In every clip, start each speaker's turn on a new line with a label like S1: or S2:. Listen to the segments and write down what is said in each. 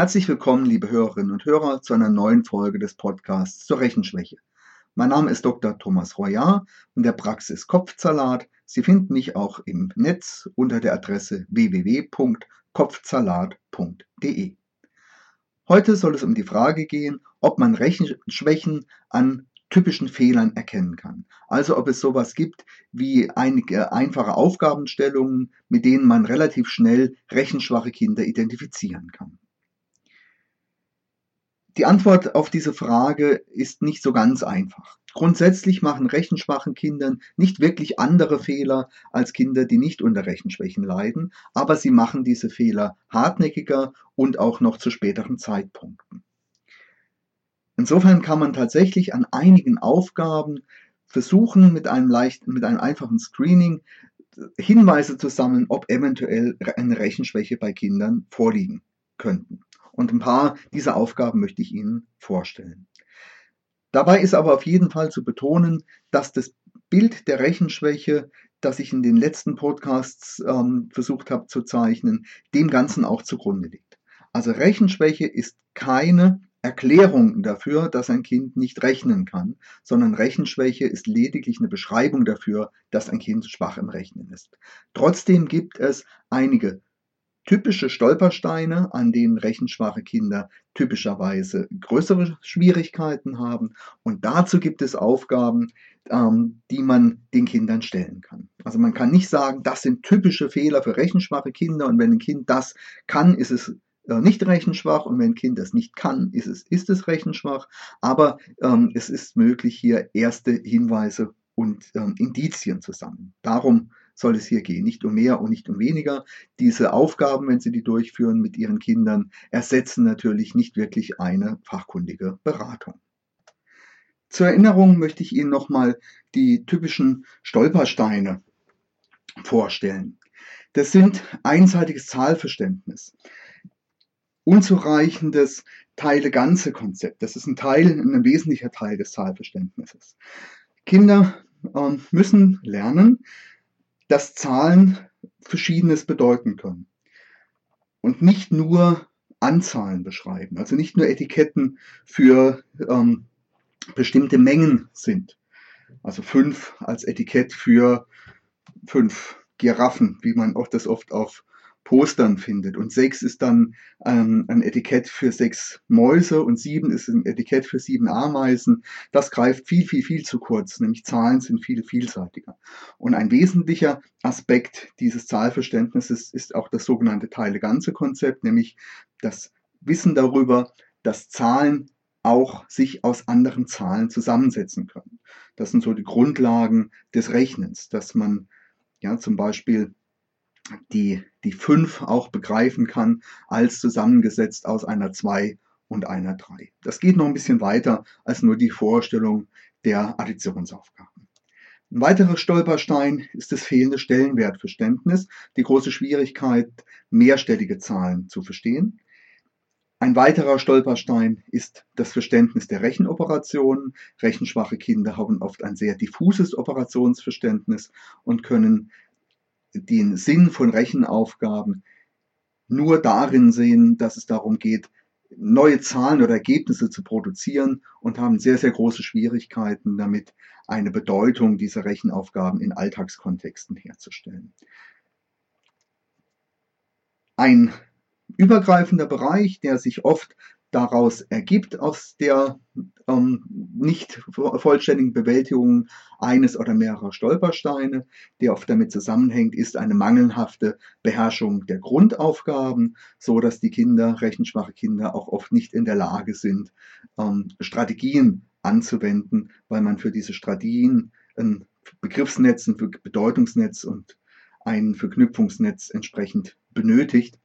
S1: Herzlich willkommen, liebe Hörerinnen und Hörer, zu einer neuen Folge des Podcasts zur Rechenschwäche. Mein Name ist Dr. Thomas Royard und der Praxis Kopfsalat. Sie finden mich auch im Netz unter der Adresse www.kopfsalat.de. Heute soll es um die Frage gehen, ob man Rechenschwächen an typischen Fehlern erkennen kann. Also ob es sowas gibt wie einige einfache Aufgabenstellungen, mit denen man relativ schnell rechenschwache Kinder identifizieren kann. Die Antwort auf diese Frage ist nicht so ganz einfach. Grundsätzlich machen rechenschwachen Kindern nicht wirklich andere Fehler als Kinder, die nicht unter Rechenschwächen leiden, aber sie machen diese Fehler hartnäckiger und auch noch zu späteren Zeitpunkten. Insofern kann man tatsächlich an einigen Aufgaben versuchen, mit einem leichten, mit einem einfachen Screening Hinweise zu sammeln, ob eventuell eine Rechenschwäche bei Kindern vorliegen könnten. Und ein paar dieser Aufgaben möchte ich Ihnen vorstellen. Dabei ist aber auf jeden Fall zu betonen, dass das Bild der Rechenschwäche, das ich in den letzten Podcasts ähm, versucht habe zu zeichnen, dem Ganzen auch zugrunde liegt. Also Rechenschwäche ist keine Erklärung dafür, dass ein Kind nicht rechnen kann, sondern Rechenschwäche ist lediglich eine Beschreibung dafür, dass ein Kind schwach im Rechnen ist. Trotzdem gibt es einige typische Stolpersteine, an denen rechenschwache Kinder typischerweise größere Schwierigkeiten haben. Und dazu gibt es Aufgaben, ähm, die man den Kindern stellen kann. Also man kann nicht sagen, das sind typische Fehler für rechenschwache Kinder und wenn ein Kind das kann, ist es äh, nicht rechenschwach und wenn ein Kind das nicht kann, ist es, ist es rechenschwach. Aber ähm, es ist möglich, hier erste Hinweise und ähm, Indizien zu sammeln. Darum soll es hier gehen, nicht um mehr und nicht um weniger. Diese Aufgaben, wenn Sie die durchführen mit Ihren Kindern, ersetzen natürlich nicht wirklich eine fachkundige Beratung. Zur Erinnerung möchte ich Ihnen nochmal die typischen Stolpersteine vorstellen. Das sind einseitiges Zahlverständnis unzureichendes Teile-Ganze-Konzept. Das ist ein Teil, ein wesentlicher Teil des Zahlverständnisses. Kinder äh, müssen lernen, dass Zahlen Verschiedenes bedeuten können. Und nicht nur Anzahlen beschreiben, also nicht nur Etiketten für ähm, bestimmte Mengen sind. Also fünf als Etikett für fünf Giraffen, wie man auch das oft auf Postern findet. Und sechs ist dann ähm, ein Etikett für sechs Mäuse und sieben ist ein Etikett für sieben Ameisen. Das greift viel, viel, viel zu kurz, nämlich Zahlen sind viel vielseitiger. Und ein wesentlicher Aspekt dieses Zahlverständnisses ist auch das sogenannte Teile-Ganze-Konzept, nämlich das Wissen darüber, dass Zahlen auch sich aus anderen Zahlen zusammensetzen können. Das sind so die Grundlagen des Rechnens, dass man ja zum Beispiel die, die 5 auch begreifen kann als zusammengesetzt aus einer 2 und einer 3. Das geht noch ein bisschen weiter als nur die Vorstellung der Additionsaufgaben. Ein weiterer Stolperstein ist das fehlende Stellenwertverständnis, die große Schwierigkeit, mehrstellige Zahlen zu verstehen. Ein weiterer Stolperstein ist das Verständnis der Rechenoperationen. Rechenschwache Kinder haben oft ein sehr diffuses Operationsverständnis und können den Sinn von Rechenaufgaben nur darin sehen, dass es darum geht, neue Zahlen oder Ergebnisse zu produzieren und haben sehr, sehr große Schwierigkeiten damit, eine Bedeutung dieser Rechenaufgaben in Alltagskontexten herzustellen. Ein übergreifender Bereich, der sich oft daraus ergibt aus der ähm, nicht vollständigen Bewältigung eines oder mehrerer Stolpersteine, der oft damit zusammenhängt, ist eine mangelhafte Beherrschung der Grundaufgaben, so dass die Kinder, rechenschwache Kinder, auch oft nicht in der Lage sind, ähm, Strategien anzuwenden, weil man für diese Strategien ein Begriffsnetz, ein Bedeutungsnetz und ein Verknüpfungsnetz entsprechend benötigt.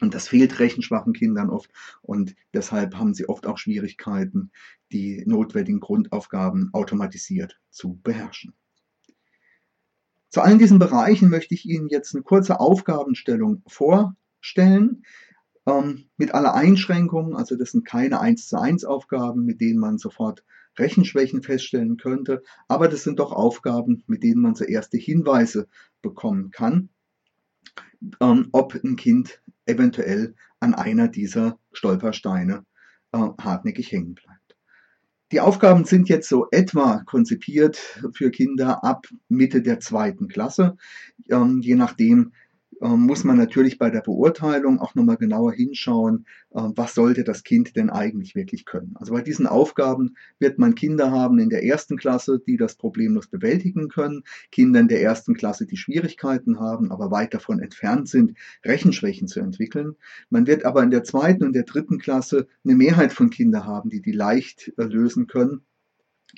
S1: Und das fehlt rechenschwachen Kindern oft und deshalb haben sie oft auch Schwierigkeiten, die notwendigen Grundaufgaben automatisiert zu beherrschen. Zu allen diesen Bereichen möchte ich Ihnen jetzt eine kurze Aufgabenstellung vorstellen, ähm, mit aller Einschränkungen. Also das sind keine 1 zu 1 Aufgaben, mit denen man sofort Rechenschwächen feststellen könnte, aber das sind doch Aufgaben, mit denen man so erste Hinweise bekommen kann ähm, ob ein Kind eventuell an einer dieser Stolpersteine äh, hartnäckig hängen bleibt. Die Aufgaben sind jetzt so etwa konzipiert für Kinder ab Mitte der zweiten Klasse, ähm, je nachdem, muss man natürlich bei der Beurteilung auch nochmal genauer hinschauen, äh, was sollte das Kind denn eigentlich wirklich können. Also bei diesen Aufgaben wird man Kinder haben in der ersten Klasse, die das problemlos bewältigen können, Kinder in der ersten Klasse, die Schwierigkeiten haben, aber weit davon entfernt sind, Rechenschwächen zu entwickeln. Man wird aber in der zweiten und der dritten Klasse eine Mehrheit von Kindern haben, die die leicht äh, lösen können.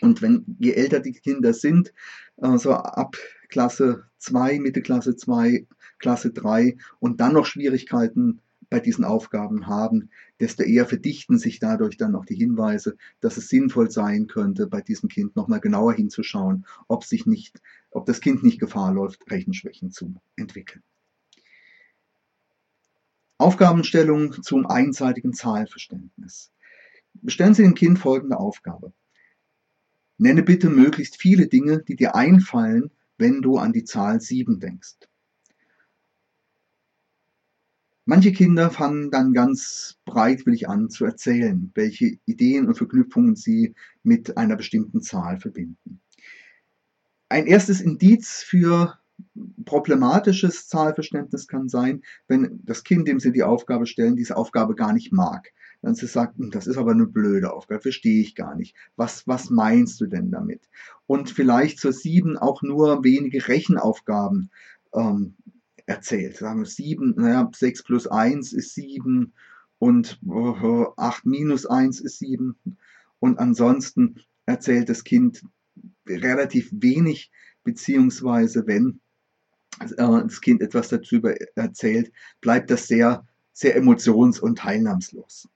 S1: Und wenn, je älter die Kinder sind, also ab Klasse 2, Mitte Klasse 2, Klasse 3 und dann noch Schwierigkeiten bei diesen Aufgaben haben, desto eher verdichten sich dadurch dann noch die Hinweise, dass es sinnvoll sein könnte, bei diesem Kind nochmal genauer hinzuschauen, ob sich nicht, ob das Kind nicht Gefahr läuft, Rechenschwächen zu entwickeln. Aufgabenstellung zum einseitigen Zahlverständnis. Stellen Sie dem Kind folgende Aufgabe. Nenne bitte möglichst viele Dinge, die dir einfallen, wenn du an die Zahl 7 denkst. Manche Kinder fangen dann ganz breitwillig an zu erzählen, welche Ideen und Verknüpfungen sie mit einer bestimmten Zahl verbinden. Ein erstes Indiz für problematisches Zahlverständnis kann sein, wenn das Kind, dem Sie die Aufgabe stellen, diese Aufgabe gar nicht mag. Dann sie sagt, hm, das ist aber eine blöde Aufgabe, verstehe ich gar nicht. Was, was meinst du denn damit? Und vielleicht zur sieben auch nur wenige Rechenaufgaben ähm, erzählt. Sagen wir sieben, naja, sechs plus eins ist sieben und acht minus eins ist sieben. Und ansonsten erzählt das Kind relativ wenig, beziehungsweise wenn äh, das Kind etwas darüber erzählt, bleibt das sehr, sehr emotions- und teilnahmslos.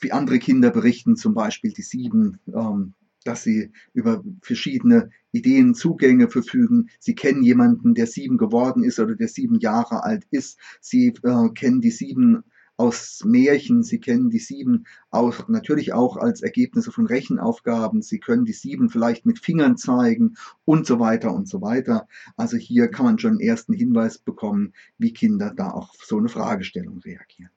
S1: Wie andere Kinder berichten zum Beispiel die sieben, ähm, dass sie über verschiedene Ideen, Zugänge verfügen. Sie kennen jemanden, der sieben geworden ist oder der sieben Jahre alt ist. Sie äh, kennen die sieben aus Märchen, Sie kennen die sieben auch natürlich auch als Ergebnisse von Rechenaufgaben, Sie können die sieben vielleicht mit Fingern zeigen und so weiter und so weiter. Also hier kann man schon einen ersten Hinweis bekommen, wie Kinder da auf so eine Fragestellung reagieren.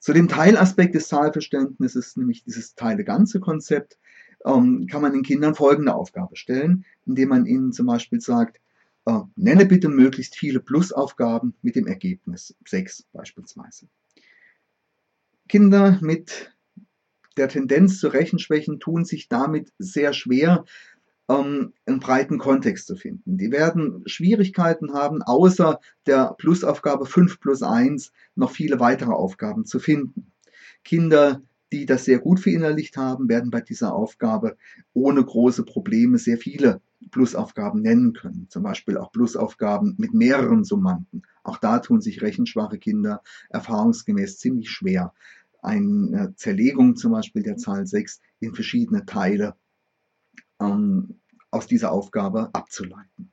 S1: Zu dem Teilaspekt des Zahlverständnisses, nämlich dieses Teile-Ganze-Konzept, ähm, kann man den Kindern folgende Aufgabe stellen, indem man ihnen zum Beispiel sagt, äh, nenne bitte möglichst viele Plusaufgaben mit dem Ergebnis 6 beispielsweise. Kinder mit der Tendenz zu Rechenschwächen tun sich damit sehr schwer, ähm, einen breiten Kontext zu finden. Die werden Schwierigkeiten haben, außer der Plusaufgabe 5 plus 1 noch viele weitere Aufgaben zu finden. Kinder, die das sehr gut verinnerlicht haben, werden bei dieser Aufgabe ohne große Probleme sehr viele Plusaufgaben nennen können. Zum Beispiel auch Plusaufgaben mit mehreren Summanden. Auch da tun sich rechenschwache Kinder erfahrungsgemäß ziemlich schwer. Eine Zerlegung zum Beispiel der Zahl 6 in verschiedene Teile ähm, aus dieser Aufgabe abzuleiten.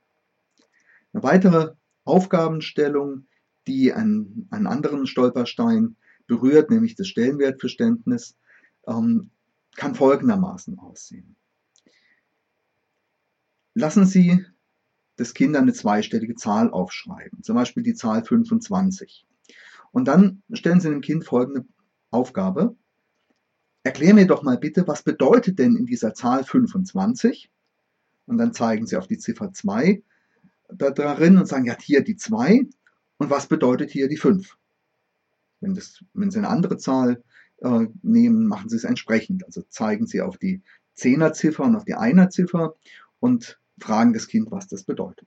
S1: Eine weitere Aufgabenstellung, die einen, einen anderen Stolperstein berührt, nämlich das Stellenwertverständnis, ähm, kann folgendermaßen aussehen. Lassen Sie das Kind eine zweistellige Zahl aufschreiben, zum Beispiel die Zahl 25. Und dann stellen Sie dem Kind folgende Aufgabe. Erklär mir doch mal bitte, was bedeutet denn in dieser Zahl 25? Und dann zeigen Sie auf die Ziffer 2 da darin und sagen, ja, hier die 2 und was bedeutet hier die 5? Wenn, das, wenn Sie eine andere Zahl äh, nehmen, machen Sie es entsprechend. Also zeigen Sie auf die Zehnerziffer und auf die Einerziffer und fragen das Kind, was das bedeutet.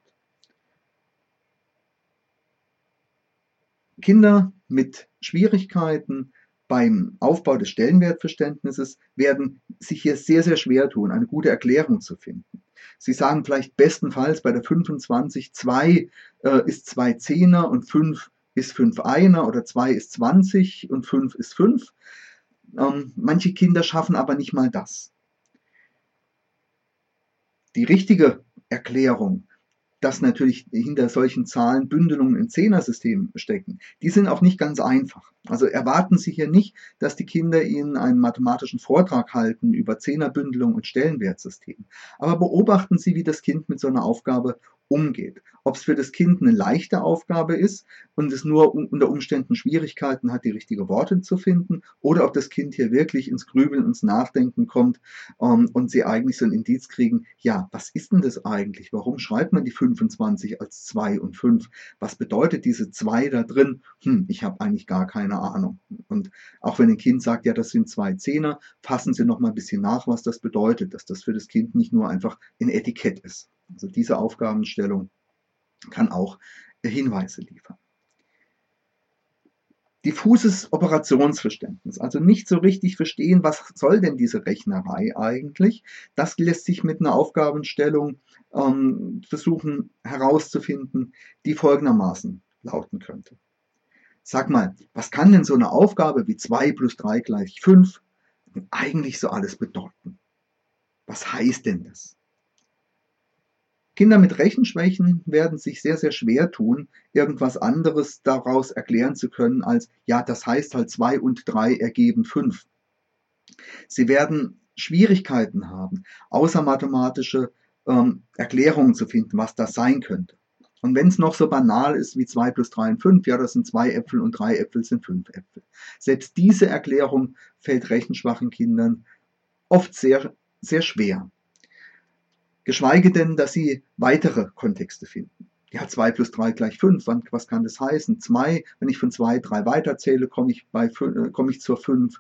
S1: Kinder mit Schwierigkeiten beim Aufbau des Stellenwertverständnisses werden sich hier sehr, sehr schwer tun, eine gute Erklärung zu finden. Sie sagen vielleicht bestenfalls bei der 25, 2 äh, ist 2 Zehner und 5 ist 5 Einer oder 2 ist 20 und 5 ist 5. Ähm, manche Kinder schaffen aber nicht mal das. Die richtige Erklärung, dass natürlich hinter solchen Zahlen Bündelungen in Zehnersystemen stecken, die sind auch nicht ganz einfach. Also erwarten Sie hier nicht, dass die Kinder Ihnen einen mathematischen Vortrag halten über Zehnerbündelung und Stellenwertsystem. Aber beobachten Sie, wie das Kind mit so einer Aufgabe umgeht. Ob es für das Kind eine leichte Aufgabe ist und es nur unter Umständen Schwierigkeiten hat, die richtigen Worte zu finden, oder ob das Kind hier wirklich ins Grübeln, ins Nachdenken kommt ähm, und sie eigentlich so ein Indiz kriegen, ja, was ist denn das eigentlich? Warum schreibt man die 25 als 2 und 5? Was bedeutet diese 2 da drin? Hm, ich habe eigentlich gar keine Ahnung. Und auch wenn ein Kind sagt, ja, das sind zwei Zehner, fassen Sie noch mal ein bisschen nach, was das bedeutet, dass das für das Kind nicht nur einfach ein Etikett ist. Also diese Aufgabenstellung kann auch Hinweise liefern. Diffuses Operationsverständnis, also nicht so richtig verstehen, was soll denn diese Rechnerei eigentlich. Das lässt sich mit einer Aufgabenstellung ähm, versuchen herauszufinden, die folgendermaßen lauten könnte. Sag mal, was kann denn so eine Aufgabe wie 2 plus 3 gleich 5 eigentlich so alles bedeuten? Was heißt denn das? Kinder mit Rechenschwächen werden sich sehr, sehr schwer tun, irgendwas anderes daraus erklären zu können als, ja, das heißt halt zwei und drei ergeben fünf. Sie werden Schwierigkeiten haben, außermathematische ähm, Erklärungen zu finden, was das sein könnte. Und wenn es noch so banal ist wie zwei plus drei und fünf, ja, das sind zwei Äpfel und drei Äpfel sind fünf Äpfel. Selbst diese Erklärung fällt rechenschwachen Kindern oft sehr, sehr schwer geschweige denn, dass sie weitere Kontexte finden. Ja, 2 plus 3 gleich 5, was kann das heißen? 2, wenn ich von 2, 3 weiterzähle, komme ich, bei, äh, ich zur 5.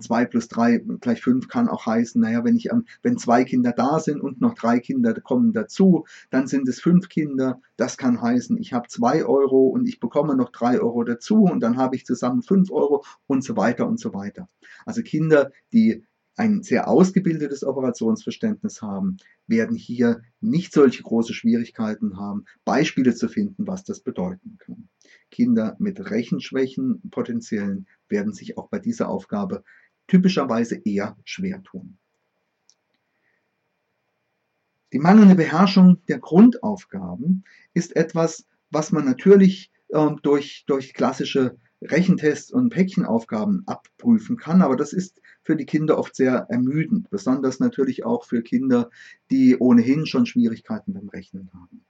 S1: 2 äh, plus 3 gleich 5 kann auch heißen, naja, wenn, ich, wenn zwei Kinder da sind und noch drei Kinder kommen dazu, dann sind es fünf Kinder. Das kann heißen, ich habe 2 Euro und ich bekomme noch 3 Euro dazu und dann habe ich zusammen 5 Euro und so weiter und so weiter. Also Kinder, die ein sehr ausgebildetes Operationsverständnis haben, werden hier nicht solche große Schwierigkeiten haben, Beispiele zu finden, was das bedeuten kann. Kinder mit Rechenschwächen potenziellen werden sich auch bei dieser Aufgabe typischerweise eher schwer tun. Die mangelnde Beherrschung der Grundaufgaben ist etwas, was man natürlich äh, durch, durch klassische Rechentests und Päckchenaufgaben abprüfen kann. Aber das ist für die Kinder oft sehr ermüdend, besonders natürlich auch für Kinder, die ohnehin schon Schwierigkeiten beim Rechnen haben.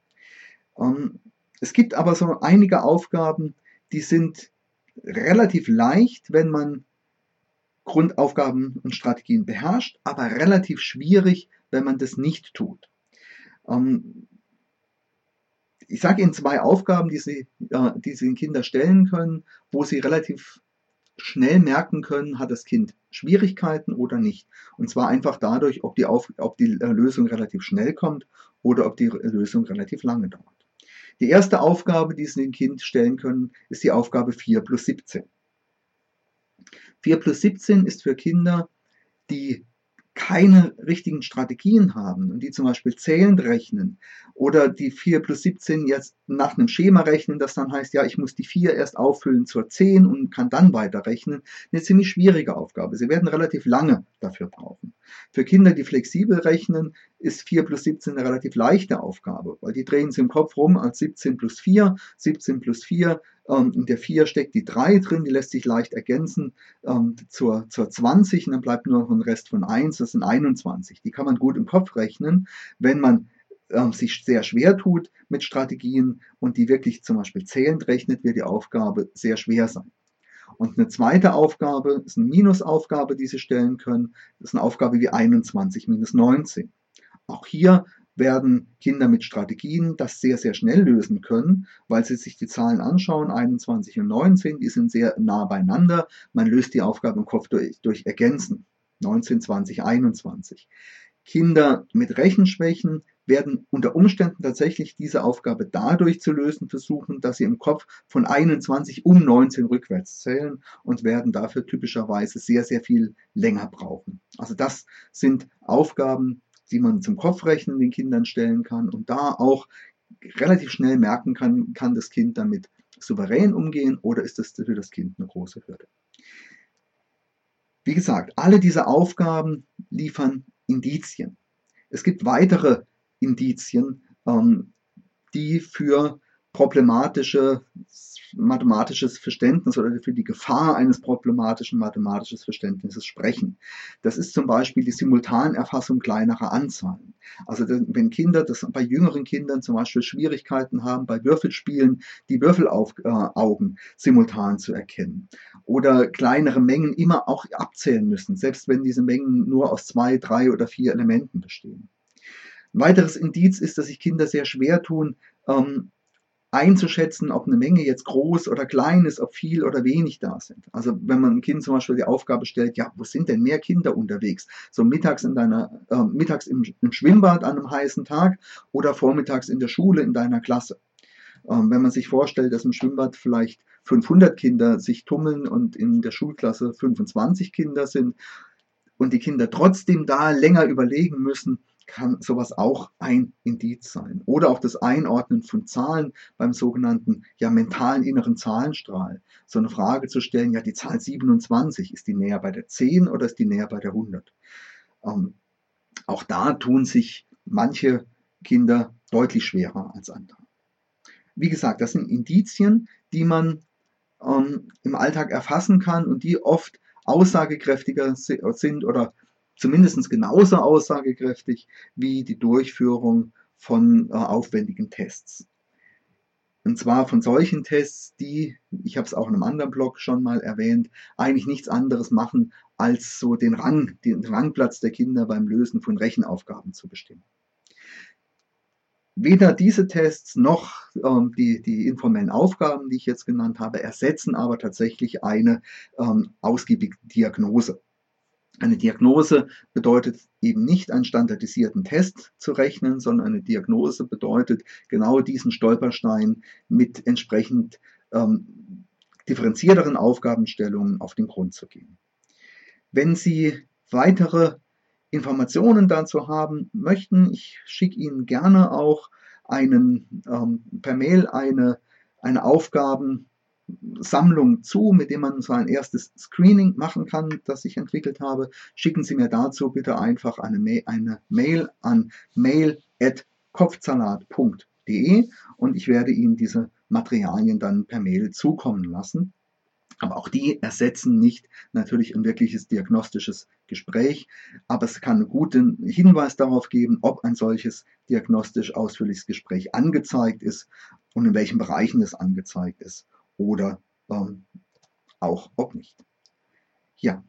S1: Ähm, es gibt aber so einige Aufgaben, die sind relativ leicht, wenn man Grundaufgaben und Strategien beherrscht, aber relativ schwierig, wenn man das nicht tut. Ähm, ich sage Ihnen zwei Aufgaben, die Sie, äh, die Sie den Kindern stellen können, wo Sie relativ schnell merken können, hat das Kind Schwierigkeiten oder nicht. Und zwar einfach dadurch, ob die, Auf ob die Lösung relativ schnell kommt oder ob die Lösung relativ lange dauert. Die erste Aufgabe, die Sie dem Kind stellen können, ist die Aufgabe 4 plus 17. 4 plus 17 ist für Kinder, die keine richtigen Strategien haben und die zum Beispiel zählend rechnen oder die 4 plus 17 jetzt nach einem Schema rechnen, das dann heißt, ja, ich muss die 4 erst auffüllen zur 10 und kann dann weiterrechnen, eine ziemlich schwierige Aufgabe. Sie werden relativ lange dafür brauchen. Für Kinder, die flexibel rechnen, ist 4 plus 17 eine relativ leichte Aufgabe, weil die drehen sie im Kopf rum als 17 plus 4, 17 plus 4 ähm, in der 4 steckt die 3 drin, die lässt sich leicht ergänzen ähm, zur, zur 20 und dann bleibt nur noch ein Rest von 1, das sind 21. Die kann man gut im Kopf rechnen, wenn man ähm, sich sehr schwer tut mit Strategien und die wirklich zum Beispiel zählend rechnet, wird die Aufgabe sehr schwer sein. Und eine zweite Aufgabe ist eine Minusaufgabe, die Sie stellen können. Das ist eine Aufgabe wie 21 minus 19. Auch hier werden Kinder mit Strategien das sehr, sehr schnell lösen können, weil sie sich die Zahlen anschauen, 21 und 19, die sind sehr nah beieinander. Man löst die Aufgabe im Kopf durch, durch Ergänzen. 19, 20, 21. Kinder mit Rechenschwächen werden unter Umständen tatsächlich diese Aufgabe dadurch zu lösen versuchen, dass sie im Kopf von 21 um 19 rückwärts zählen und werden dafür typischerweise sehr, sehr viel länger brauchen. Also das sind Aufgaben, die man zum Kopfrechnen den Kindern stellen kann und da auch relativ schnell merken kann, kann das Kind damit souverän umgehen oder ist das für das Kind eine große Hürde. Wie gesagt, alle diese Aufgaben liefern Indizien. Es gibt weitere Indizien, ähm, die für problematische mathematisches Verständnis oder für die Gefahr eines problematischen mathematischen Verständnisses sprechen. Das ist zum Beispiel die Simultanerfassung kleinerer Anzahlen. Also wenn Kinder, das bei jüngeren Kindern zum Beispiel Schwierigkeiten haben, bei Würfelspielen die Würfelaugen äh, simultan zu erkennen oder kleinere Mengen immer auch abzählen müssen, selbst wenn diese Mengen nur aus zwei, drei oder vier Elementen bestehen. Ein weiteres Indiz ist, dass sich Kinder sehr schwer tun, ähm, einzuschätzen, ob eine Menge jetzt groß oder klein ist, ob viel oder wenig da sind. Also wenn man einem Kind zum Beispiel die Aufgabe stellt, ja, wo sind denn mehr Kinder unterwegs? So mittags in deiner, äh, mittags im, im, Schwimmbad an einem heißen Tag oder vormittags in der Schule in deiner Klasse. Ähm, wenn man sich vorstellt, dass im Schwimmbad vielleicht 500 Kinder sich tummeln und in der Schulklasse 25 Kinder sind und die Kinder trotzdem da länger überlegen müssen, kann sowas auch ein Indiz sein. Oder auch das Einordnen von Zahlen beim sogenannten ja, mentalen inneren Zahlenstrahl. So eine Frage zu stellen, ja, die Zahl 27, ist die näher bei der 10 oder ist die näher bei der 100? Ähm, auch da tun sich manche Kinder deutlich schwerer als andere. Wie gesagt, das sind Indizien, die man ähm, im Alltag erfassen kann und die oft aussagekräftiger sind oder zumindest genauso aussagekräftig wie die Durchführung von äh, aufwendigen Tests. Und zwar von solchen Tests, die, ich habe es auch in einem anderen Blog schon mal erwähnt, eigentlich nichts anderes machen, als so den Rang, den Rangplatz der Kinder beim Lösen von Rechenaufgaben zu bestimmen. Weder diese Tests noch ähm, die, die informellen Aufgaben, die ich jetzt genannt habe, ersetzen aber tatsächlich eine ähm, ausgiebige Diagnose. Eine Diagnose bedeutet eben nicht einen standardisierten Test zu rechnen, sondern eine Diagnose bedeutet genau diesen Stolperstein mit entsprechend ähm, differenzierteren Aufgabenstellungen auf den Grund zu gehen. Wenn Sie weitere Informationen dazu haben möchten, ich schicke Ihnen gerne auch einen, ähm, per Mail eine, eine Aufgaben Sammlung zu, mit dem man so ein erstes Screening machen kann, das ich entwickelt habe. Schicken Sie mir dazu bitte einfach eine, Ma eine Mail an mail.kopfsalat.de und ich werde Ihnen diese Materialien dann per Mail zukommen lassen. Aber auch die ersetzen nicht natürlich ein wirkliches diagnostisches Gespräch, aber es kann einen guten Hinweis darauf geben, ob ein solches diagnostisch ausführliches Gespräch angezeigt ist und in welchen Bereichen es angezeigt ist oder ähm, auch ob nicht. Ja,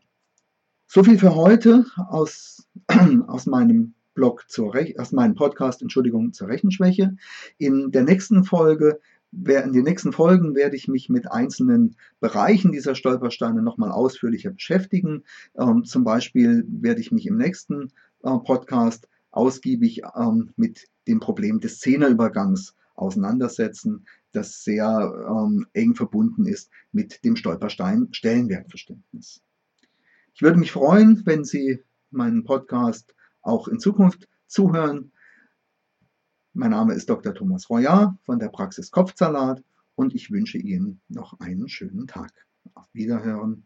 S1: so viel für heute aus, aus meinem Blog zur Rech aus meinem Podcast, Entschuldigung, zur Rechenschwäche. In der nächsten Folge in den nächsten Folgen werde ich mich mit einzelnen Bereichen dieser Stolpersteine nochmal ausführlicher beschäftigen. Ähm, zum Beispiel werde ich mich im nächsten äh, Podcast ausgiebig ähm, mit dem Problem des Zehnerübergangs auseinandersetzen das sehr ähm, eng verbunden ist mit dem Stolperstein Stellenwertverständnis. Ich würde mich freuen, wenn Sie meinen Podcast auch in Zukunft zuhören. Mein Name ist Dr. Thomas Royat von der Praxis Kopfsalat und ich wünsche Ihnen noch einen schönen Tag. Auf Wiederhören.